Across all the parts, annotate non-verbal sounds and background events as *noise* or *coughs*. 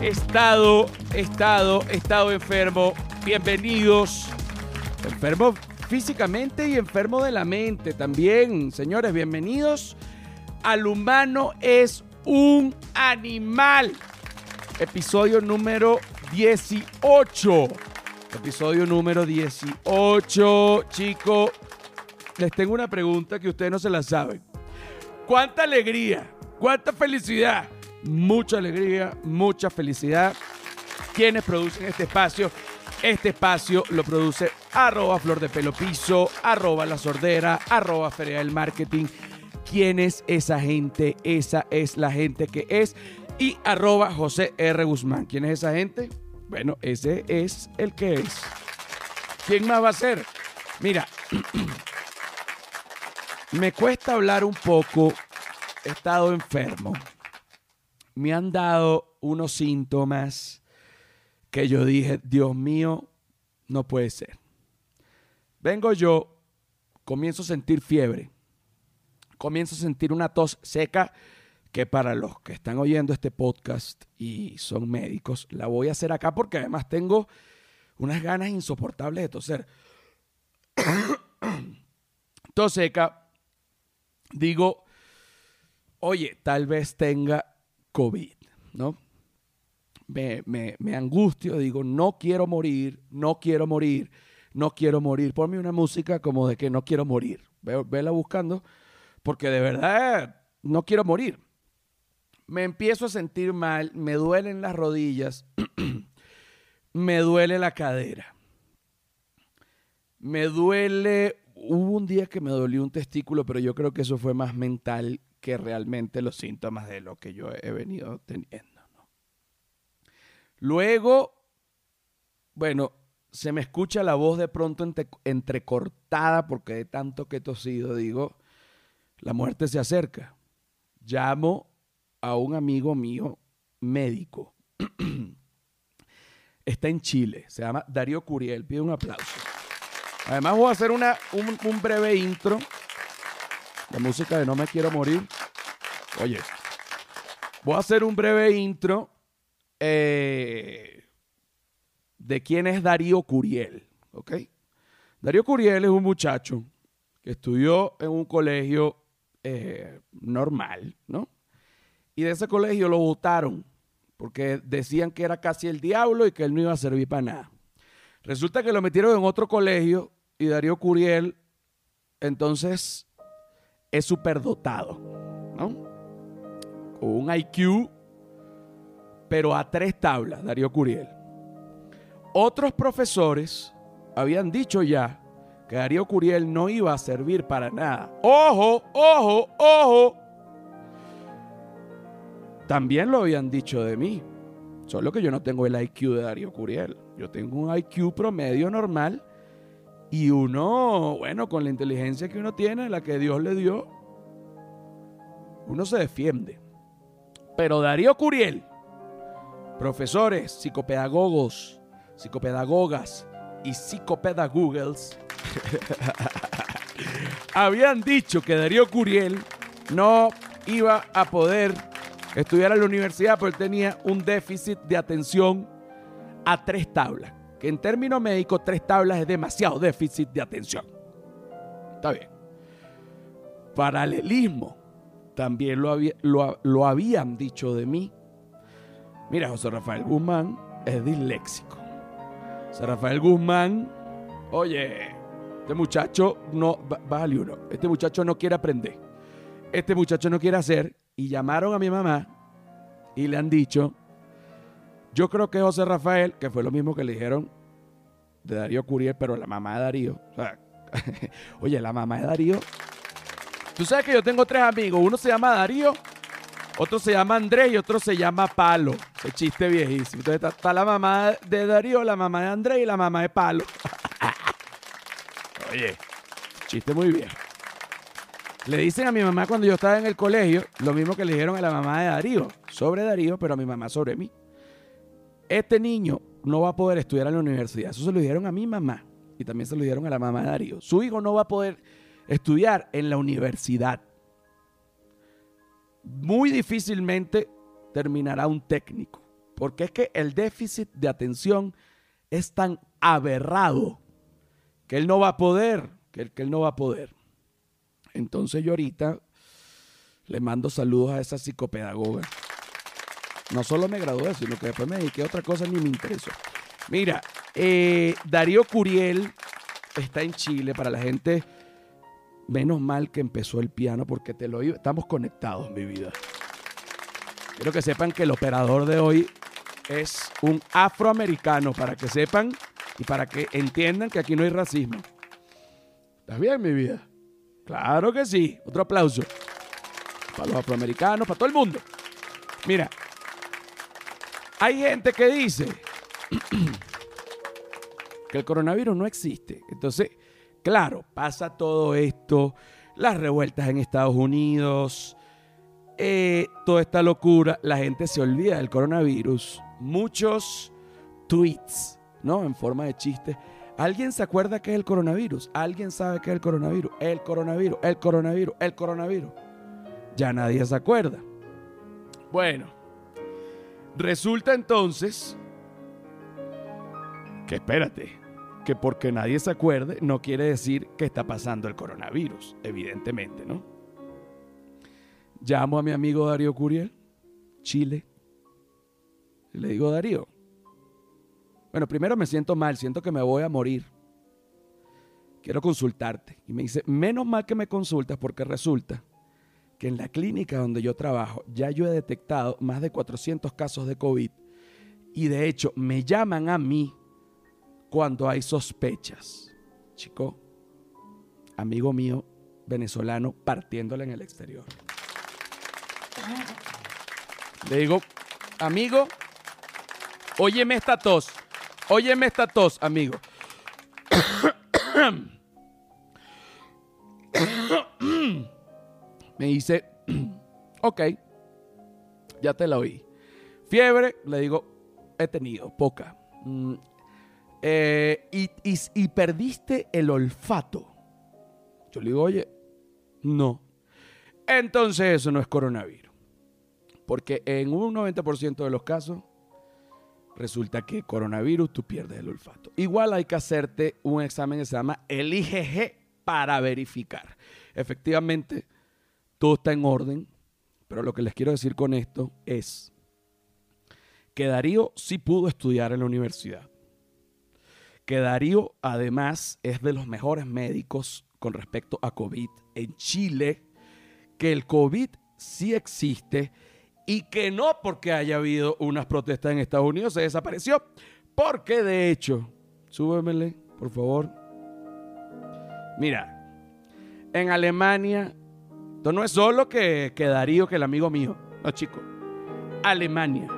estado, estado, estado enfermo. Bienvenidos. Enfermo físicamente y enfermo de la mente también. Señores, bienvenidos. Al humano es un animal. Episodio número 18. Episodio número 18. Chicos, les tengo una pregunta que ustedes no se la saben. ¿Cuánta alegría? ¿Cuánta felicidad? Mucha alegría, mucha felicidad. ¿Quiénes producen este espacio? Este espacio lo produce arroba flor de pelo piso, arroba la sordera, arroba feria del marketing. ¿Quién es esa gente? Esa es la gente que es. Y arroba José R. Guzmán. ¿Quién es esa gente? Bueno, ese es el que es. ¿Quién más va a ser? Mira, *clears throat* me cuesta hablar un poco. He estado enfermo. Me han dado unos síntomas que yo dije, Dios mío, no puede ser. Vengo yo, comienzo a sentir fiebre, comienzo a sentir una tos seca que para los que están oyendo este podcast y son médicos, la voy a hacer acá porque además tengo unas ganas insoportables de toser. *coughs* tos seca, digo, oye, tal vez tenga COVID, ¿no? Me, angustio, digo, no quiero morir, no quiero morir, no quiero morir. Ponme una música como de que no quiero morir. Vela buscando, porque de verdad no quiero morir me empiezo a sentir mal, me duelen las rodillas, *clears throat* me duele la cadera, me duele, hubo un día que me dolió un testículo, pero yo creo que eso fue más mental que realmente los síntomas de lo que yo he venido teniendo. Luego, bueno, se me escucha la voz de pronto entrecortada porque de tanto que he tosido, digo, la muerte se acerca. Llamo a un amigo mío médico. *clears throat* Está en Chile, se llama Darío Curiel, pide un aplauso. Además voy a hacer una, un, breve intro de música de No me quiero morir. Oye, voy a hacer un breve intro eh, de quién es Darío Curiel, ¿ok? Darío Curiel es un muchacho que estudió en un colegio eh, normal, ¿no? Y de ese colegio lo votaron porque decían que era casi el diablo y que él no iba a servir para nada. Resulta que lo metieron en otro colegio y Darío Curiel entonces es superdotado, ¿no? Con un IQ, pero a tres tablas, Darío Curiel. Otros profesores habían dicho ya que Darío Curiel no iba a servir para nada. Ojo, ojo, ojo. También lo habían dicho de mí. Solo que yo no tengo el IQ de Darío Curiel. Yo tengo un IQ promedio normal y uno, bueno, con la inteligencia que uno tiene, la que Dios le dio, uno se defiende. Pero Darío Curiel, profesores, psicopedagogos, psicopedagogas y psicopedagogos *laughs* habían dicho que Darío Curiel no iba a poder estudiar en la universidad, él tenía un déficit de atención a tres tablas. Que en términos médicos, tres tablas es demasiado déficit de atención. Está bien. Paralelismo. También lo, lo habían dicho de mí. Mira, José Rafael Guzmán es disléxico. José Rafael Guzmán, oye, este muchacho no, vale uno, este muchacho no quiere aprender. Este muchacho no quiere hacer y llamaron a mi mamá y le han dicho, yo creo que José Rafael, que fue lo mismo que le dijeron de Darío Curiel, pero la mamá de Darío, *laughs* oye, la mamá de Darío, tú sabes que yo tengo tres amigos, uno se llama Darío, otro se llama Andrés y otro se llama Palo. Ese chiste viejísimo. Entonces está, está, la mamá de Darío, la mamá de Andrés y la mamá de Palo. *laughs* Oye, chiste muy bien. Le dicen a mi mamá cuando yo estaba en el colegio lo mismo que le dijeron a la mamá de Darío, sobre Darío, pero a mi mamá sobre mí. Este niño no va a poder estudiar en la universidad. Eso se lo dijeron a mi mamá y también se lo dijeron a la mamá de Darío. Su hijo no va a poder estudiar en la universidad. Muy difícilmente terminará un técnico. Porque es que el déficit de atención es tan aberrado que él no va a poder, que él, que él no va a poder. Entonces yo ahorita le mando saludos a esa psicopedagoga. No solo me gradué, sino que después me dediqué a otra cosa ni me interesó. Mira, eh, Darío Curiel está en Chile para la gente. Menos mal que empezó el piano porque te lo estamos conectados, mi vida. Quiero que sepan que el operador de hoy es un afroamericano, para que sepan y para que entiendan que aquí no hay racismo. ¿Estás bien, mi vida? Claro que sí. Otro aplauso. Para los afroamericanos, para todo el mundo. Mira, hay gente que dice *clears throat* que el coronavirus no existe. Entonces, claro, pasa todo esto, las revueltas en Estados Unidos, eh, toda esta locura, la gente se olvida del coronavirus. Muchos tweets, ¿no? En forma de chiste. ¿Alguien se acuerda que es el coronavirus? ¿Alguien sabe que es el coronavirus? El coronavirus, el coronavirus, el coronavirus. Ya nadie se acuerda. Bueno, resulta entonces que espérate, que porque nadie se acuerde no quiere decir que está pasando el coronavirus, evidentemente, ¿no? Llamo a mi amigo Darío Curiel, Chile, y le digo, Darío, bueno, primero me siento mal, siento que me voy a morir. Quiero consultarte. Y me dice, menos mal que me consultas porque resulta que en la clínica donde yo trabajo ya yo he detectado más de 400 casos de COVID y de hecho me llaman a mí cuando hay sospechas. Chico, amigo mío venezolano partiéndole en el exterior. Le digo, amigo, óyeme esta tos, óyeme esta tos, amigo. Me dice, *clears throat* ok, ya te la oí. Fiebre, le digo, he tenido, poca. Mm, eh, y, y perdiste el olfato. Yo le digo, oye, no. Entonces eso no es coronavirus. Porque en un 90% de los casos resulta que coronavirus tú pierdes el olfato. Igual hay que hacerte un examen que se llama el IgG para verificar. Efectivamente, todo está en orden, pero lo que les quiero decir con esto es que Darío sí pudo estudiar en la universidad. Que Darío además es de los mejores médicos con respecto a COVID en Chile, que el COVID sí existe y que no porque haya habido unas protestas en Estados Unidos se desapareció, porque de hecho, súbemele, por favor. Mira, en Alemania, no es solo que, que Darío, que el amigo mío, no chico, Alemania,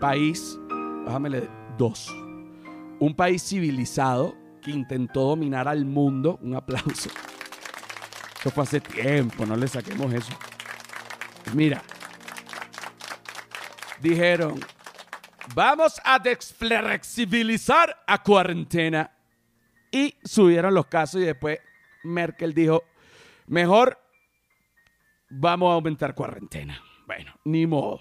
país, bájamele dos, un país civilizado que intentó dominar al mundo, un aplauso. Eso fue hace tiempo, no le saquemos eso. Mira, dijeron, vamos a desflexibilizar a cuarentena. Y subieron los casos y después Merkel dijo, mejor vamos a aumentar cuarentena. Bueno, ni modo.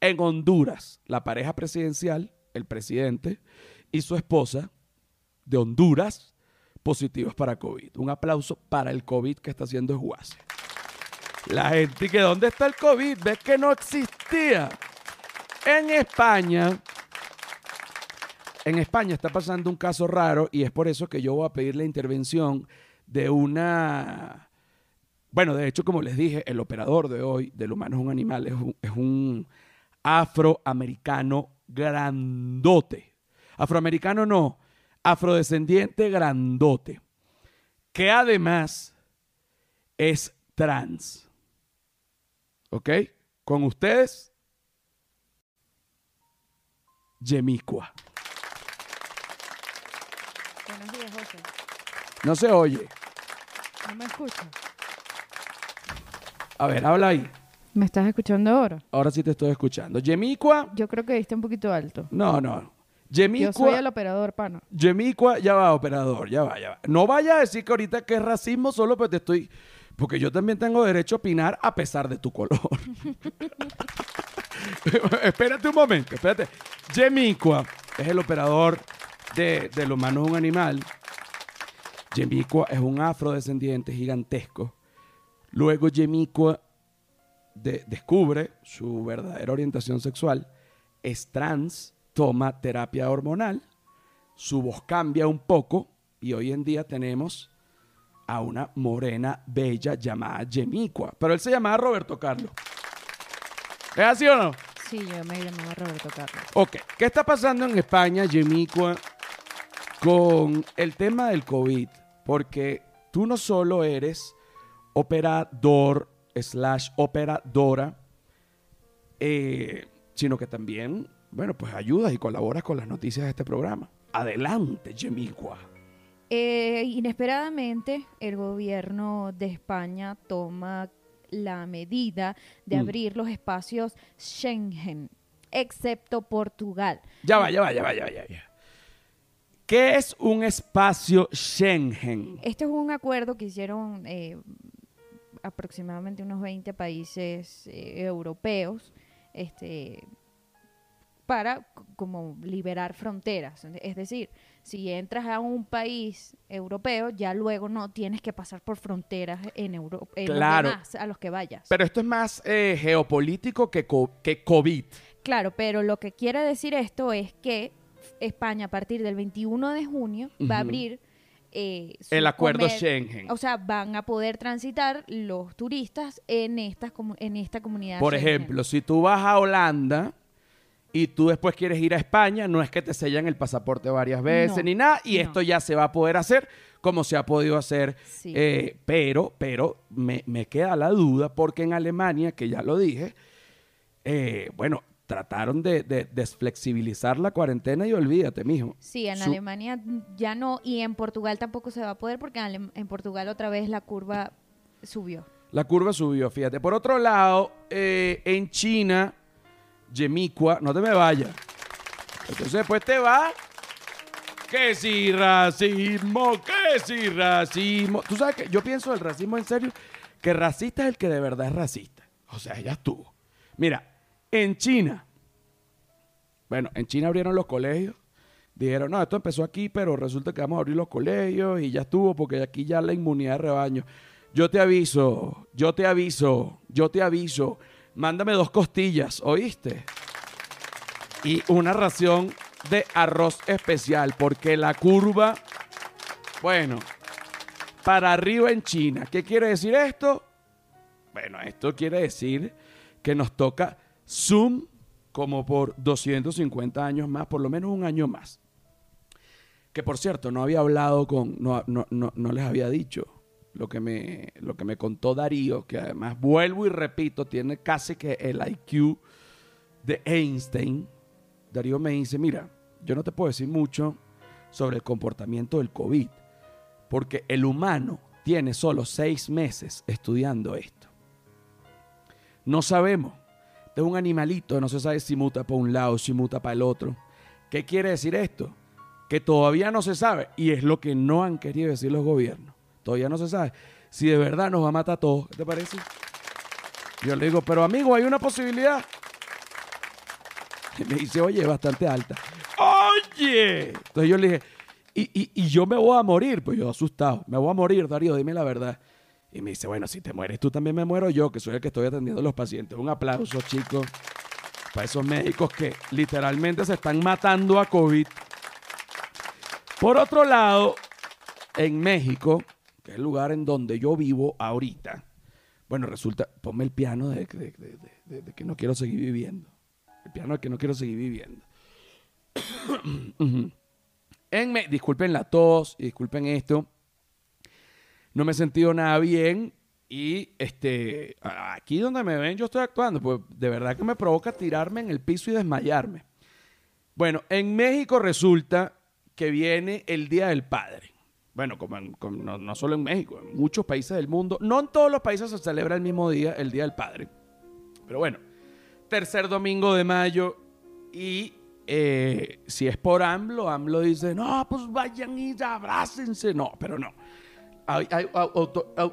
En Honduras, la pareja presidencial, el presidente y su esposa de Honduras, positivos para COVID. Un aplauso para el COVID que está haciendo Juárez. La gente que, ¿dónde está el COVID? ¿Ves que no existía? En España, en España está pasando un caso raro y es por eso que yo voy a pedir la intervención de una... Bueno, de hecho, como les dije, el operador de hoy del humano es un animal, es un, es un afroamericano grandote. Afroamericano no, afrodescendiente grandote, que además es trans. ¿Ok? Con ustedes, Yemicua. Buenos días, José. No se oye. ¿No me escuchas? A ver, habla ahí. ¿Me estás escuchando ahora? Ahora sí te estoy escuchando. Yemicua. Yo creo que diste un poquito alto. No, no. Yo Yemicua. soy el operador, pano. Yemicua, ya va, operador, ya va, ya va. No vaya a decir que ahorita que es racismo solo porque te estoy. Porque yo también tengo derecho a opinar a pesar de tu color. *laughs* espérate un momento, espérate. Yemicua es el operador de, del humano es un animal. Yemicua es un afrodescendiente gigantesco. Luego de- descubre su verdadera orientación sexual, es trans, toma terapia hormonal, su voz cambia un poco y hoy en día tenemos a una morena bella llamada Yemicua. Pero él se llamaba Roberto Carlos. ¿Es así o no? Sí, yo me llamaba Roberto Carlos. Ok, ¿qué está pasando en España, Yemicua, con el tema del COVID? Porque tú no solo eres operador slash operadora, eh, sino que también, bueno, pues ayudas y colaboras con las noticias de este programa. Adelante, Yemicua. Eh, inesperadamente, el gobierno de España toma la medida de Mm. abrir los espacios Schengen, excepto Portugal. Ya va, ya va, ya va, ya va, ya va. ¿Qué es un espacio Schengen? Este es un acuerdo que hicieron eh, aproximadamente unos 20 países eh, europeos este, para como liberar fronteras. Es decir, si entras a un país europeo, ya luego no tienes que pasar por fronteras en Europa, Claro. a los que vayas. Pero esto es más eh, geopolítico que, co- que COVID. Claro, pero lo que quiere decir esto es que España a partir del 21 de junio va a abrir eh, El acuerdo Schengen. O sea, van a poder transitar los turistas en estas en esta comunidad. Por Schengen. ejemplo, si tú vas a Holanda y tú después quieres ir a España, no es que te sellan el pasaporte varias veces No, ni nada, y no. esto ya se va a poder hacer como se ha podido hacer. Sí. Eh, pero, pero me, me queda la duda porque en Alemania, que ya lo dije, eh, bueno, trataron de, de desflexibilizar la cuarentena y olvídate, mijo. Sí, en Su- Alemania ya no, y en Portugal tampoco se va a poder porque en, Portugal otra vez la curva subió. La curva subió, fíjate. Por otro lado, eh, en China, Yemicua, no te me vayas. Entonces después te va. Que si racismo, que si racismo. Tú sabes que yo pienso del racismo en serio, que racista es el que de verdad es racista. O sea, ya estuvo. Mira, en China, bueno, en China abrieron los colegios. Dijeron, no, esto empezó aquí, pero resulta que vamos a abrir los colegios y ya estuvo, porque aquí ya la inmunidad de rebaño. Yo te aviso, yo te aviso, yo te aviso. Mándame dos costillas, ¿oíste? Y una ración de arroz especial, porque la curva, bueno, para arriba en China. ¿Qué quiere decir esto? Bueno, esto quiere decir que nos toca Zoom como por 250 años más, por lo menos un año más. Que por cierto, no había hablado con, no, no, no, no les había dicho lo que, me, lo que me contó Darío, que además vuelvo y repito, tiene casi que el IQ de Einstein. Darío me dice, mira, yo no te puedo decir mucho sobre el comportamiento del COVID, porque el humano tiene solo seis meses estudiando esto. No sabemos. Es un animalito, no se sabe si muta para un lado, si muta para el otro. ¿Qué quiere decir esto? Que todavía no se sabe, y es lo que no han querido decir los gobiernos. Todavía no se sabe si de verdad nos va a matar a todos. ¿Qué te parece? Yo le digo, pero amigo, hay una posibilidad. *laughs* Me dice, oye, bastante alta. ¡Oye! Entonces yo le dije, y, y- y yo me voy a morir. Pues yo asustado, me voy a morir, Darío, dime la verdad. Y me dice, bueno, si te mueres tú también me muero yo, que soy el que estoy atendiendo a los pacientes. Un aplauso, chicos, para esos médicos que literalmente se están matando a COVID. Por otro lado, en México, que es el lugar en donde yo vivo ahorita, bueno, resulta, ponme el piano de, que no quiero seguir viviendo. El piano de que no quiero seguir viviendo. *coughs* En Me- disculpen la tos y disculpen esto. No me he sentido nada bien y este aquí donde me ven yo estoy actuando, pues de verdad que me provoca tirarme en el piso y desmayarme. Bueno, en México resulta que viene el Día del Padre. Bueno, como, no, no solo en México, en muchos países del mundo. No en todos los países se celebra el mismo día, el Día del Padre. Pero bueno, tercer domingo de mayo y eh, si es por AMLO, AMLO dice, no, pues vayan y abrácense. No, pero no.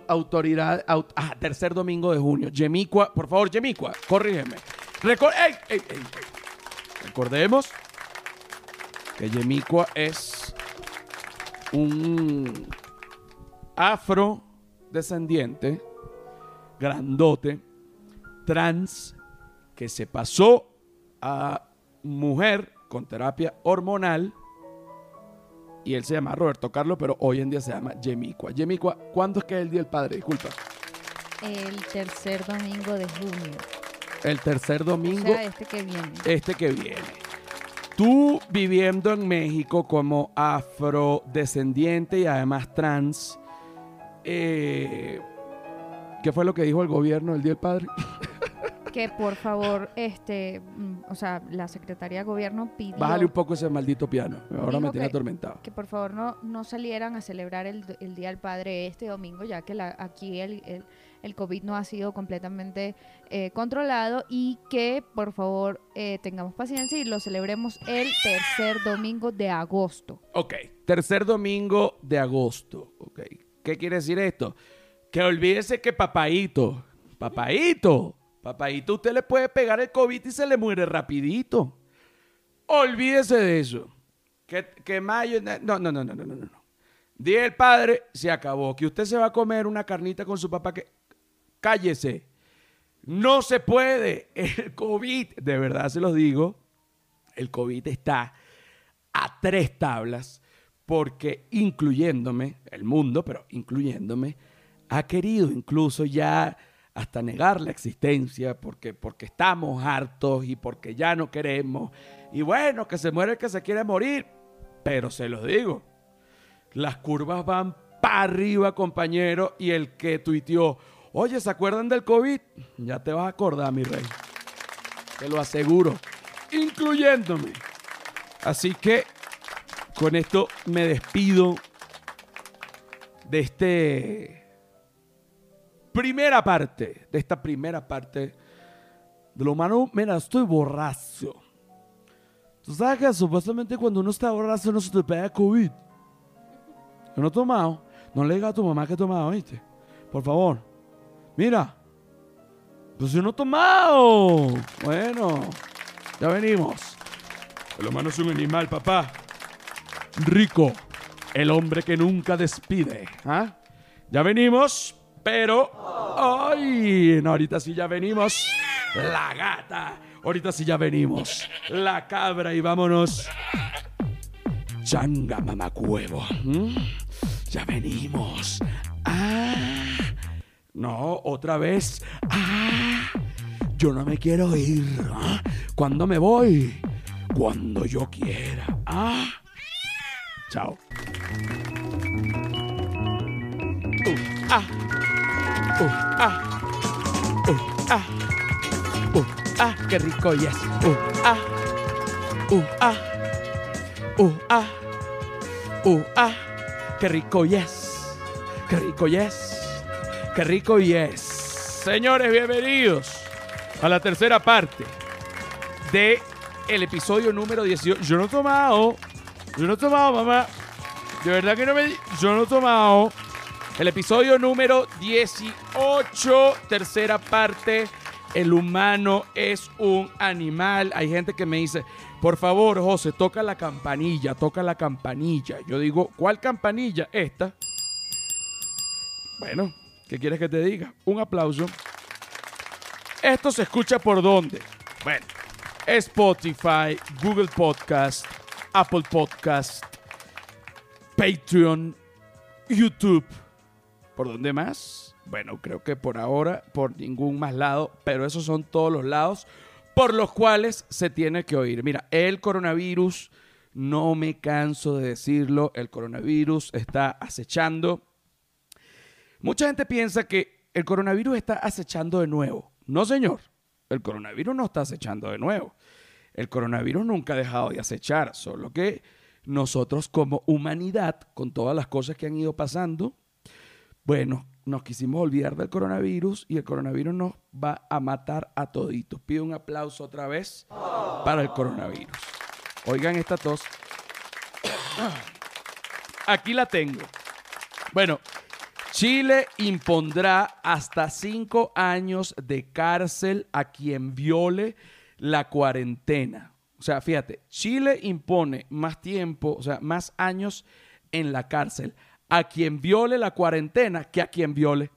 Autoridad, au- ah, tercer domingo de junio. Yemicua, por favor, Yemicua, corrígeme. Recordemos que Yemicua es un afrodescendiente grandote, trans, que se pasó a mujer con terapia hormonal. Y él se llama Roberto Carlos, pero hoy en día se llama Yemicua. Yemicua, ¿cuándo es que es el Día del Padre? Disculpa. El tercer domingo de junio. El tercer O domingo, sea, este que viene. este que viene. Tú viviendo en México como afrodescendiente y además trans, eh, ¿qué fue lo que dijo el gobierno el Día del Padre? *laughs* Que por favor, este, mm, o sea, la Secretaría de Gobierno pidió Bájale un poco ese maldito piano. Ahora me Dijo tiene que- atormentado. que por favor no, no salieran a celebrar el, el Día del Padre este domingo, ya que la- aquí el, el, el COVID no ha sido completamente eh, controlado y que por favor eh, tengamos paciencia y lo celebremos el tercer domingo de agosto. Ok, tercer domingo de agosto. Ok, ¿qué quiere decir esto? Que olvídese que papaito, papaito, papaito, usted le puede pegar el COVID y se le muere rapidito. Olvídese de eso. Que, que mayo, no, no, no, no, no, no, no. Día del padre, se acabó. Que usted se va a comer una carnita con su papá, que cállese. No se puede. El COVID, de verdad se los digo, el COVID está a tres tablas porque incluyéndome, el mundo, pero incluyéndome, ha querido incluso ya hasta negar la existencia porque, porque estamos hartos y porque ya no queremos. Y bueno, que se muere el que se quiere morir. Pero se los digo, las curvas van para arriba, compañero, y el que tuiteó, oye, ¿se acuerdan del COVID? Ya te vas a acordar, mi rey. Te lo aseguro, incluyéndome. Así que con esto me despido de este primera parte, de esta primera parte de lo humano. Mira, estoy borracho. Tú sabes que supuestamente cuando uno está borracho no se te pega COVID. Yo no he tomado. No le digas a tu mamá que he tomado, ¿viste? Por favor. Mira. Pues yo no he tomado. Bueno, ya venimos. El humano es un animal, papá. Rico, el hombre que nunca despide. ¿ah? Ya venimos, pero. ¡Ay! Ahorita sí ya venimos. La gata. Ahorita sí ya venimos. La cabra y vámonos. Changa mamacuevo. ¿Mm? Ya venimos. ¡Ah! No, otra vez. ¡Ah! Yo no me quiero ir. ¿ah? ¿Cuándo me voy? Cuando yo quiera. ¡Ah! Chao. Ah. Uh, ah. Uh, ah. Uh, ah, qué rico yes. Uh, ah. Uh, ah. Uh, ah. Uh, ah. Qué rico yes. Qué rico yes. Qué rico yes. Señores, bienvenidos a la tercera parte de el episodio número 18. Yo no he tomado. Yo no he tomado, mamá. De verdad que no me. Yo no he tomado. El episodio número 18, tercera parte. El humano es un animal. Hay gente que me dice, por favor, José, toca la campanilla, toca la campanilla. Yo digo, ¿cuál campanilla? Esta. Bueno, ¿qué quieres que te diga? Un aplauso. Esto se escucha por dónde? Bueno, Spotify, Google Podcast, Apple Podcast, Patreon, YouTube. ¿Por dónde más? Bueno, creo que por ahora, por ningún más lado, pero esos son todos los lados por los cuales se tiene que oír. Mira, el coronavirus, no me canso de decirlo, el coronavirus está acechando. Mucha gente piensa que el coronavirus está acechando de nuevo. No, señor, el coronavirus no está acechando de nuevo. El coronavirus nunca ha dejado de acechar, solo que nosotros como humanidad, con todas las cosas que han ido pasando, bueno, nos quisimos olvidar del coronavirus y el coronavirus nos va a matar a toditos. Pido un aplauso otra vez para el coronavirus. Oigan esta tos. *clears throat* Aquí la tengo. Bueno, Chile impondrá hasta cinco años de cárcel a quien viole la cuarentena. O sea, fíjate, Chile impone más tiempo, o sea, más años en la cárcel a quien viole la cuarentena que a quien viole.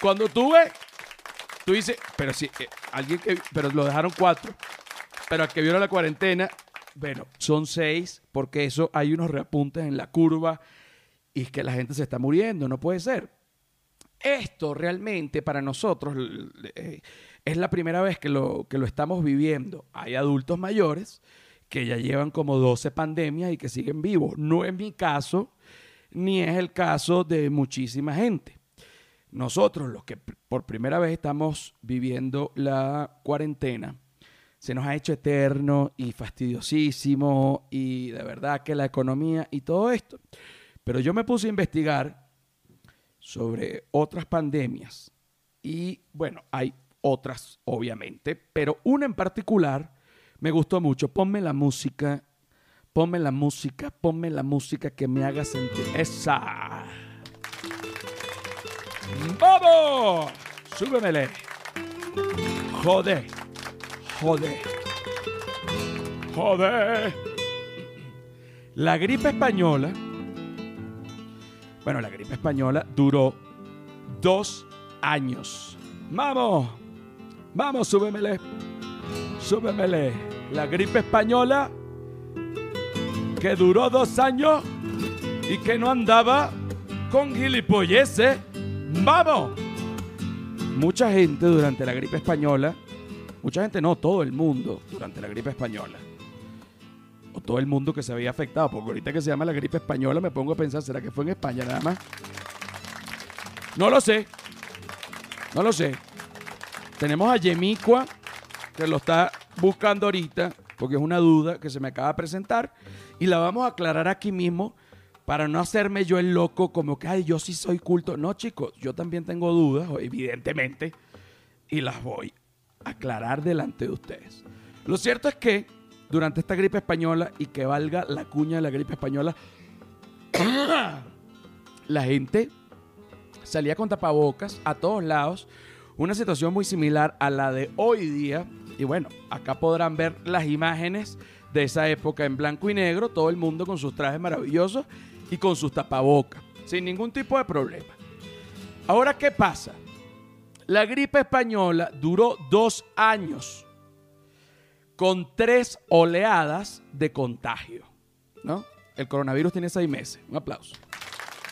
Cuando tú ves, tú dices, pero si eh, alguien que, pero lo dejaron cuatro, pero al que viola la cuarentena, bueno, son seis, porque eso hay unos reapuntes en la curva y es que la gente se está muriendo, no puede ser. Esto realmente para nosotros eh, es la primera vez que lo, que lo estamos viviendo. Hay adultos mayores que ya llevan como 12 pandemias y que siguen vivos. No es mi caso, ni es el caso de muchísima gente. Nosotros, los que por primera vez estamos viviendo la cuarentena, se nos ha hecho eterno y fastidiosísimo y de verdad que la economía y todo esto. Pero yo me puse a investigar sobre otras pandemias y bueno, hay otras obviamente, pero una en particular me gustó mucho. Ponme la música, ponme la música, ponme la música que me haga sentir. Esa. ¡Vamos! Súbemele. Joder. Joder. Joder. La gripe española. Bueno, la gripe española duró dos años. ¡Vamos! ¡Vamos, súbemele! Súbemele. La gripe española que duró dos años y que no andaba con gilipolleces. ¡Vamos! Mucha gente durante la gripe española, mucha gente no, todo el mundo durante la gripe española, o todo el mundo que se había afectado, porque ahorita que se llama la gripe española me pongo a pensar, ¿será que fue en España nada más? No lo sé, no lo sé. Tenemos a Yemicua, que lo está buscando ahorita, porque es una duda que se me acaba de presentar, y la vamos a aclarar aquí mismo para no hacerme yo el loco como que, ay, yo sí soy culto. No, chicos, yo también tengo dudas, evidentemente, y las voy a aclarar delante de ustedes. Lo cierto es que durante esta gripe española, y que valga la cuña de la gripe española, *coughs* la gente salía con tapabocas a todos lados, una situación muy similar a la de hoy día. Y bueno, acá podrán ver las imágenes de esa época en blanco y negro, todo el mundo con sus trajes maravillosos y con sus tapabocas, sin ningún tipo de problema. Ahora, ¿qué pasa? La gripe española duró dos años con tres oleadas de contagio, ¿no? El coronavirus tiene seis meses. Un aplauso.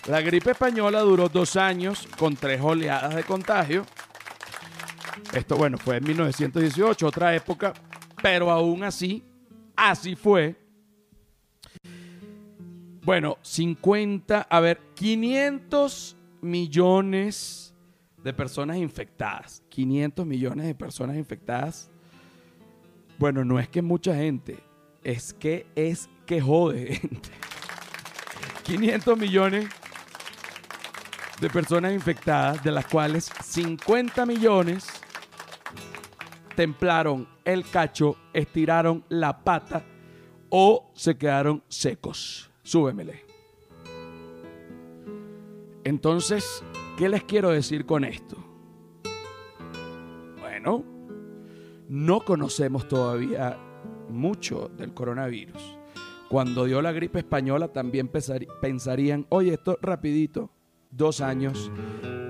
La gripe española duró dos años con tres oleadas de contagio. Esto, bueno, fue en 1918, otra época, pero aún así, así fue. Bueno, 50, a ver, 500 millones de personas infectadas. 500 millones de personas infectadas. Bueno, no es que mucha gente, es que es que jode gente. 500 millones de personas infectadas, de las cuales 50 millones templaron el cacho, estiraron la pata o se quedaron secos. Súbemele. Entonces, ¿qué les quiero decir con esto? Bueno, no conocemos todavía mucho del coronavirus. Cuando dio la gripe española también pensarían, oye, esto rapidito, dos años,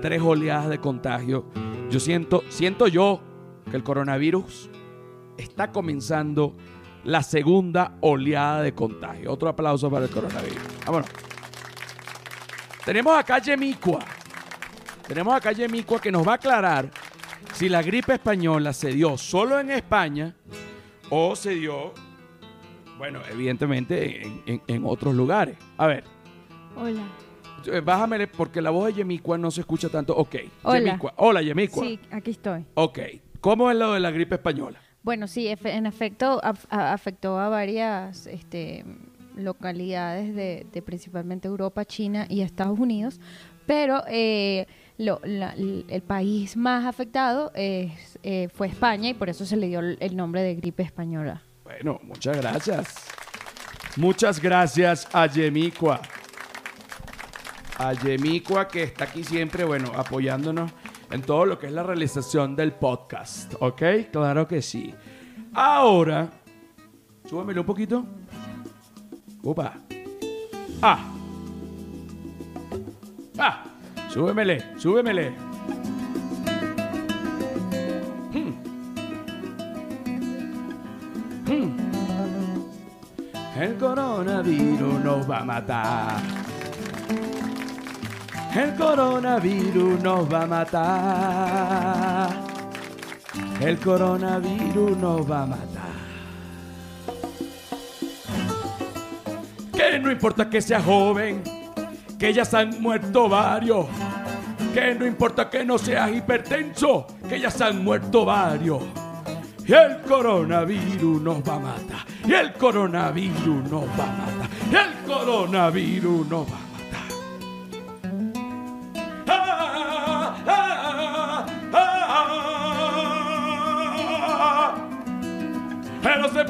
tres oleadas de contagio. Yo siento, siento yo que el coronavirus está comenzando la segunda oleada de contagio. Otro aplauso para el coronavirus. Vámonos. Tenemos acá Yemicua. Tenemos acá Yemicua que nos va a aclarar si la gripe española se dio solo en España o se dio, bueno, evidentemente en, otros lugares. A ver. Hola. Eh, bájamele porque la voz de Yemicua no se escucha tanto. Ok. Hola. Hola, Yemicua. Sí, aquí estoy. Ok. ¿Cómo es lo de la gripe española? Bueno, sí, en efecto afectó a varias este, localidades de, principalmente Europa, China y Estados Unidos, pero eh, el país más afectado es, eh, fue España y por eso se le dio el nombre de gripe española. Bueno, muchas gracias. Muchas gracias a Yemicua. a Yemicua que está aquí siempre, bueno, apoyándonos en todo lo que es la realización del podcast, ¿ok? Claro que sí. Ahora, súbemelo un poquito. Upa. Ah. Ah. Súbemele, súbemele. Hmm. Hmm. El coronavirus nos va a matar. El coronavirus nos va a matar. El coronavirus nos va a matar. Que no importa que sea joven, que ya se han muerto varios. Que no importa que no seas hipertenso, que ya se han muerto varios. Y el coronavirus nos va a matar. Y el coronavirus nos va a matar. El coronavirus nos va a matar.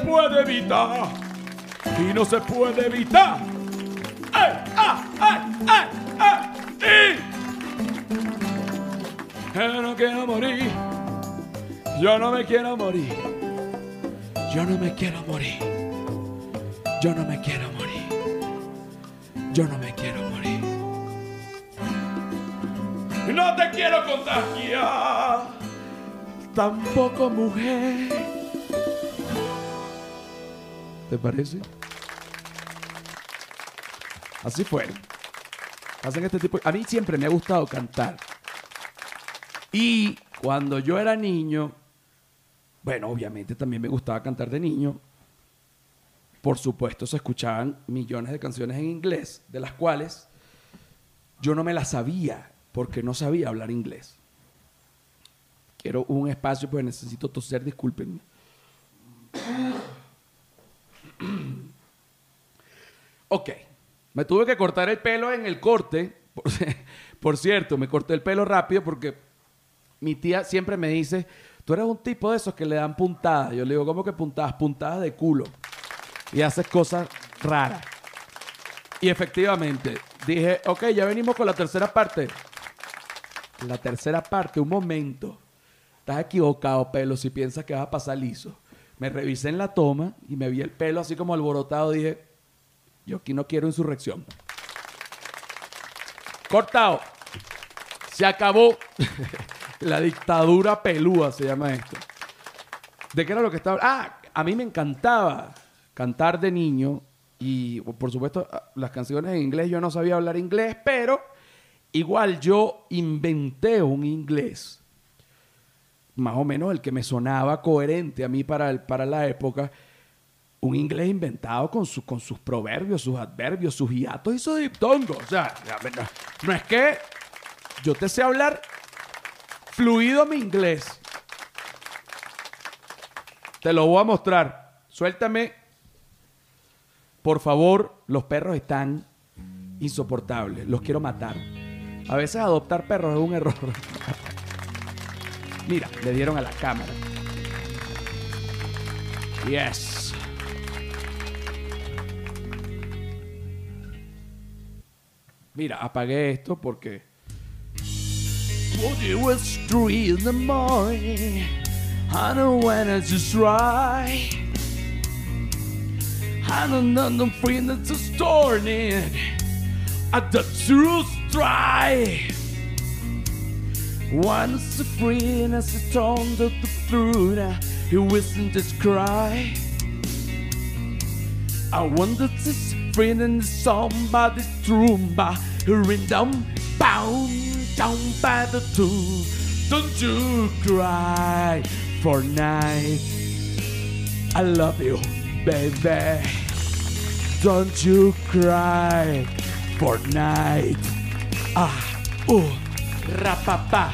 Puede evitar. Y no se puede evitar. ¡Ay, ah, ay, ay, ay! Y yo no quiero morir. Yo no me quiero morir. Yo no me quiero morir. Yo no me quiero morir. Yo no me quiero morir. No te quiero contagiar. Tampoco mujer. ¿Te parece? Así fue. Hacen este tipo. A mí siempre me ha gustado cantar. Y cuando yo era niño, bueno, obviamente también me gustaba cantar de niño. Por supuesto, se escuchaban millones de canciones en inglés, de las cuales yo no me las sabía porque no sabía hablar inglés. Quiero un espacio, pues necesito toser, discúlpenme. *clears throat* Ok, me tuve que cortar el pelo en el corte. *laughs* Por, cierto, me corté el pelo rápido porque mi tía siempre me dice, tú eres un tipo de esos que le dan puntadas. Yo le digo, ¿cómo que puntadas? Puntadas de culo. Y haces cosas raras. Y efectivamente, dije, ok, ya venimos con la tercera parte. La tercera parte, un momento. Estás equivocado, pelo, si piensas que vas a pasar liso. Me revisé en la toma y me vi el pelo así como alborotado. Dije, yo aquí no quiero insurrección. Cortado. Se acabó. *laughs* La dictadura pelúa se llama esto. ¿De qué era lo que estaba? Ah, a mí me encantaba cantar de niño y por supuesto las canciones en inglés yo no sabía hablar inglés, pero igual yo inventé un inglés más o menos el que me sonaba coherente a mí para, el, para la época, un inglés inventado con, con sus proverbios, sus adverbios, sus hiatos y sus diptongos. O sea, no es que yo te sé hablar fluido mi inglés. Te lo voy a mostrar. Suéltame. Por favor, los perros están insoportables. Los quiero matar. A veces adoptar perros es un error. *laughs* Mira, le dieron a la cámara. Yes. Mira, apagué esto porque it was three in the morning. I when it's just right. I don't know the friend that's just storming at the truth dry. A friend as a stone to the fruit, he listened to cry. I wonder this friend in somebody's trumba, hearing them bound down by the tomb. Don't you cry for night. I love you, baby. Don't you cry for night. Ah, oh, rapapa.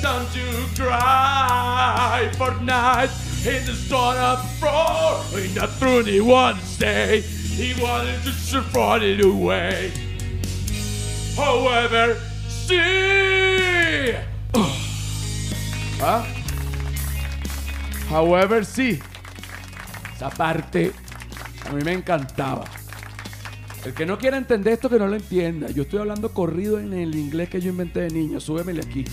Don't you cry for night in the storm of floor in the 21 day. He wanted to throw it away. However, sí. ¿Ah? *sighs* However, sí. Esa parte a mí me encantaba. El que no quiera entender esto, que no lo entienda. Yo estoy hablando corrido en el inglés que yo inventé de niño. Súbemele aquí.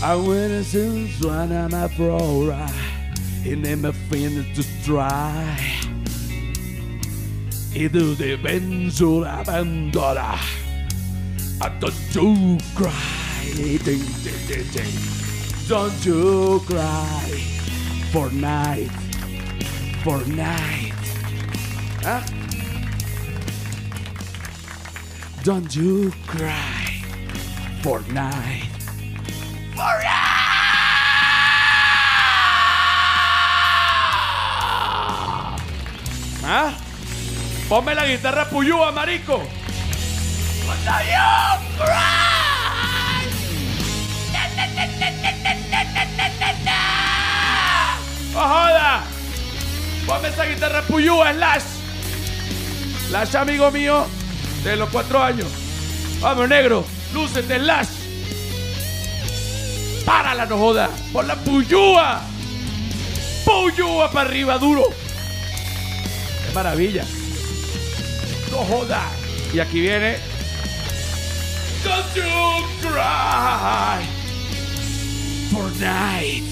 I went since one of my pro and then my fingers to try. Y benzo la bandora. I don't you cry. Ding, ding, ding, ding. Don't you cry. For night. For night. ¿Ah? Don't you cry. For night. For night. ¿Ah? Ponme la guitarra puyúa, marico. Don't you cry. ¡No joda! Ponme esa guitarra puyúa, Slash. Slash, amigo mío, de los cuatro años. Vamos, negro, lúcete, Slash. Párala, no joda. Pon la puyúa. Puyúa para arriba, duro. Qué maravilla. No joda. Y aquí viene. Don't you cry for night.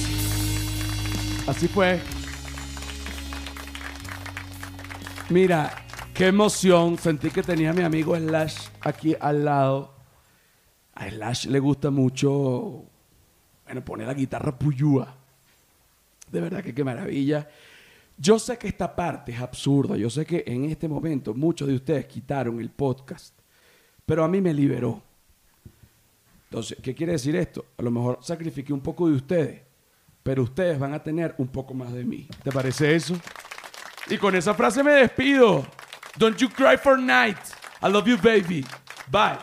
Así fue. Mira, qué emoción. Sentí que tenía a mi amigo Slash aquí al lado. A Slash le gusta mucho, bueno, poner la guitarra puyúa. De verdad que qué maravilla. Yo sé que esta parte es absurda. Yo sé que en este momento muchos de ustedes quitaron el podcast. Pero a mí me liberó. Entonces, ¿qué quiere decir esto? A lo mejor sacrifiqué un poco de ustedes, pero ustedes van a tener un poco más de mí. ¿Te parece eso? Y con esa frase me despido. Don't you cry for night. I love you, baby. Bye.